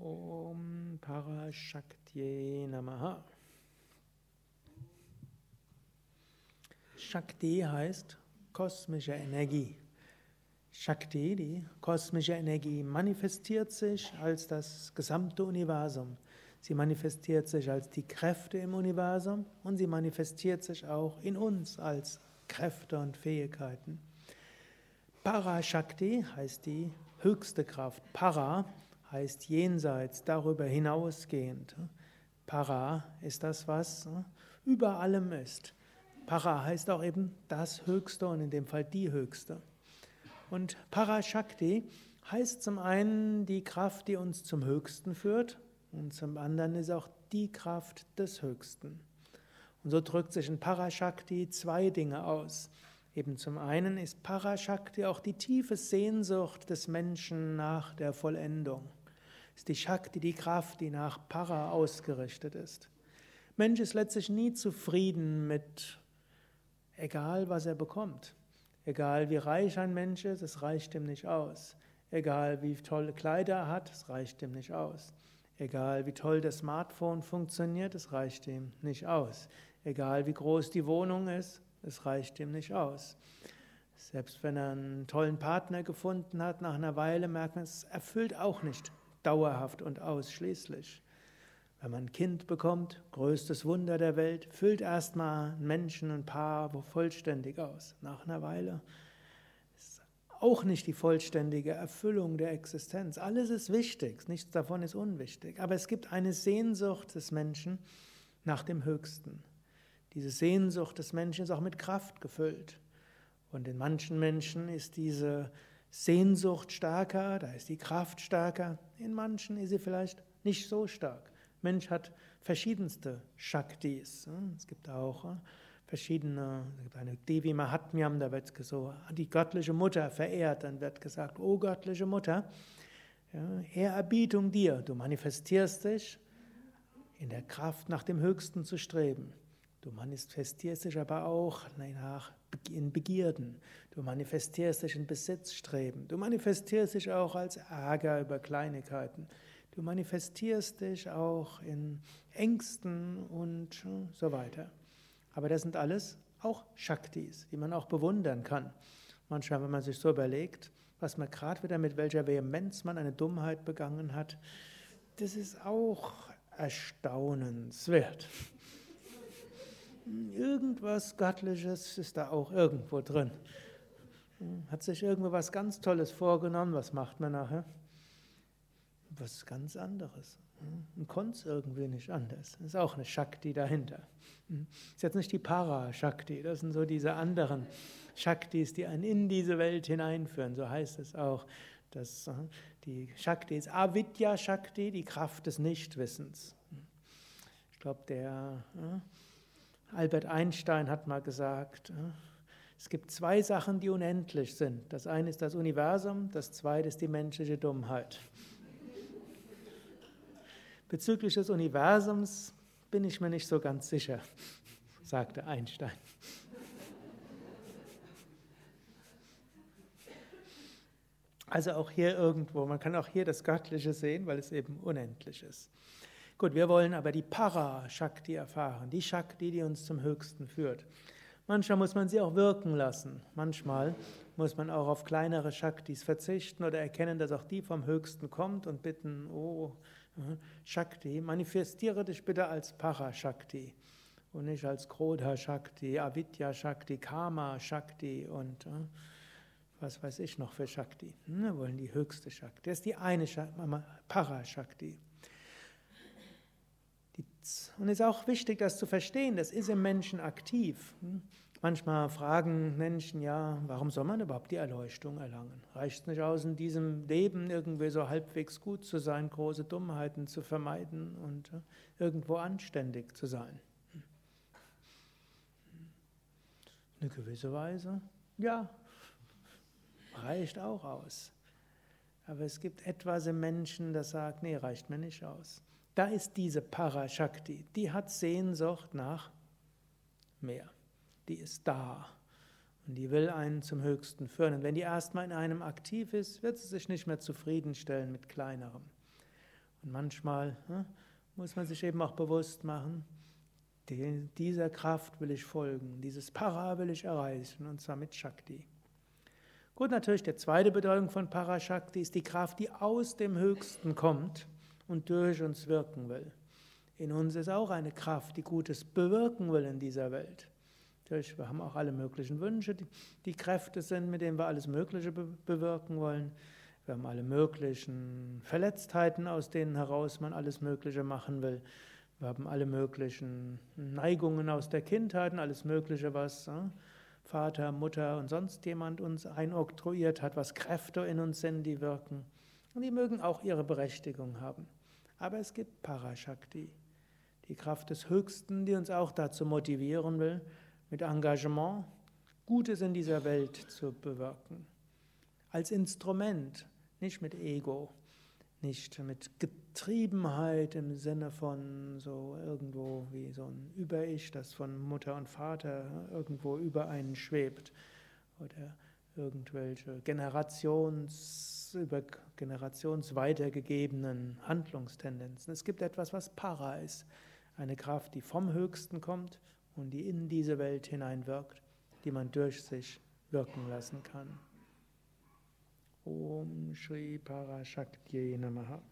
Om Parashakti Namaha. Shakti heißt kosmische Energie. Shakti, die kosmische Energie, manifestiert sich als das gesamte Universum. Sie manifestiert sich als die Kräfte im Universum und sie manifestiert sich auch in uns als Kräfte und Fähigkeiten. Parashakti heißt die höchste Kraft. Para heißt jenseits, darüber hinausgehend. Para ist das, was über allem ist. Para heißt auch eben das Höchste und in dem Fall die Höchste. Und Parashakti heißt zum einen die Kraft, die uns zum Höchsten führt, und zum anderen ist auch die Kraft des Höchsten. Und so drückt sich in Parashakti zwei Dinge aus. Eben zum einen ist Parashakti auch die tiefe Sehnsucht des Menschen nach der Vollendung. Ist die Shakti die Kraft, die nach Para ausgerichtet ist. Mensch ist letztlich nie zufrieden mit egal was er bekommt. Egal wie reich ein Mensch ist, es reicht ihm nicht aus. Egal wie tolle Kleider er hat, es reicht ihm nicht aus. Egal wie toll das Smartphone funktioniert, es reicht ihm nicht aus. Egal wie groß die Wohnung ist, es reicht ihm nicht aus. Selbst wenn er einen tollen Partner gefunden hat, nach einer Weile merkt man, es erfüllt auch nicht dauerhaft und ausschließlich. Wenn man ein Kind bekommt, größtes Wunder der Welt, füllt erstmal ein Menschen, ein Paar vollständig aus. Nach einer Weile ist auch nicht die vollständige Erfüllung der Existenz. Alles ist wichtig, nichts davon ist unwichtig. Aber es gibt eine Sehnsucht des Menschen nach dem Höchsten. Diese Sehnsucht des Menschen ist auch mit Kraft gefüllt. Und in manchen Menschen ist diese Sehnsucht stärker, da ist die Kraft stärker. In manchen ist sie vielleicht nicht so stark. Mensch hat verschiedenste Shaktis. Es gibt auch verschiedene, es gibt eine Devi Mahatmyam, da wird so die göttliche Mutter verehrt, dann wird gesagt, oh göttliche Mutter, Ehrerbietung dir, du manifestierst dich in der Kraft nach dem Höchsten zu streben. Du manifestierst dich aber auch nach, in Begierden. Du manifestierst dich in Besitzstreben. Du manifestierst dich auch als Ärger über Kleinigkeiten. Du manifestierst dich auch in Ängsten und so weiter. Aber das sind alles auch Shaktis, die man auch bewundern kann. Manchmal, wenn man sich so überlegt, was man gerade wieder mit welcher Vehemenz man eine Dummheit begangen hat, das ist auch erstaunenswert. Irgendwas Göttliches ist da auch irgendwo drin. Hat sich irgendwo was ganz Tolles vorgenommen, was macht man nachher? Was ganz anderes. Und konnte es irgendwie nicht anders. Das ist auch eine Shakti dahinter. Das ist jetzt nicht die Para-Shakti, das sind so diese anderen Shaktis, die einen in diese Welt hineinführen. So heißt es auch. Dass die Shakti ist Avidya Shakti, die Kraft des Nichtwissens. Ich glaube, der Albert Einstein hat mal gesagt, äh, es gibt zwei Sachen, die unendlich sind. Das eine ist das Universum, das zweite ist die menschliche Dummheit. Bezüglich des Universums bin ich mir nicht so ganz sicher, sagte Einstein. Also auch hier irgendwo, man kann auch hier das Göttliche sehen, weil es eben unendlich ist. Gut, wir wollen aber die Para-Shakti erfahren, die Shakti, die uns zum Höchsten führt. Manchmal muss man sie auch wirken lassen. Manchmal muss man auch auf kleinere Shaktis verzichten oder erkennen, dass auch die vom Höchsten kommt und bitten, oh Shakti, manifestiere dich bitte als Para-Shakti und nicht als Krodha Shakti, Avidya Shakti, Karma Shakti und äh, was weiß ich noch für Shakti. Wir wollen die höchste Shakti. Das ist die eine Para-Shakti. Und es ist auch wichtig, das zu verstehen, das ist im Menschen aktiv. Hm? Manchmal fragen Menschen, ja, warum soll man überhaupt die Erleuchtung erlangen? Reicht es nicht aus, in diesem Leben irgendwie so halbwegs gut zu sein, große Dummheiten zu vermeiden und äh, irgendwo anständig zu sein? Hm? Eine gewisse Weise, ja, reicht auch aus. Aber es gibt etwas im Menschen, das sagt, nee, reicht mir nicht aus. Da ist diese Parashakti, die hat Sehnsucht nach mehr. Die ist da und die will einen zum Höchsten führen. Und wenn die erstmal in einem aktiv ist, wird sie sich nicht mehr zufriedenstellen mit kleinerem. Und manchmal hm, muss man sich eben auch bewusst machen, dieser Kraft will ich folgen, dieses Para will ich erreichen, und zwar mit Shakti. Gut, natürlich, die zweite Bedeutung von Parashakti ist die Kraft, die aus dem Höchsten kommt und durch uns wirken will. In uns ist auch eine Kraft, die Gutes bewirken will in dieser Welt. Natürlich, wir haben auch alle möglichen Wünsche, die, die Kräfte sind, mit denen wir alles Mögliche be bewirken wollen. Wir haben alle möglichen Verletztheiten, aus denen heraus man alles Mögliche machen will. Wir haben alle möglichen Neigungen aus der Kindheit und alles Mögliche, was äh, Vater, Mutter und sonst jemand uns einoktroyiert hat, was Kräfte in uns sind, die wirken. Und die mögen auch ihre Berechtigung haben. Aber es gibt Parashakti die Kraft des Höchsten, die uns auch dazu motivieren will, mit Engagement Gutes in dieser Welt zu bewirken. Als Instrument, nicht mit Ego, nicht mit Getriebenheit im Sinne von so irgendwo wie so ein Über-Ich, das von Mutter und Vater irgendwo über einen schwebt oder irgendwelche Generations, über Generations weitergegebenen Handlungstendenzen. Es gibt etwas, was Para ist, eine Kraft, die vom Höchsten kommt und die in diese Welt hineinwirkt, die man durch sich wirken lassen kann. Om Shri Parashakti Namaha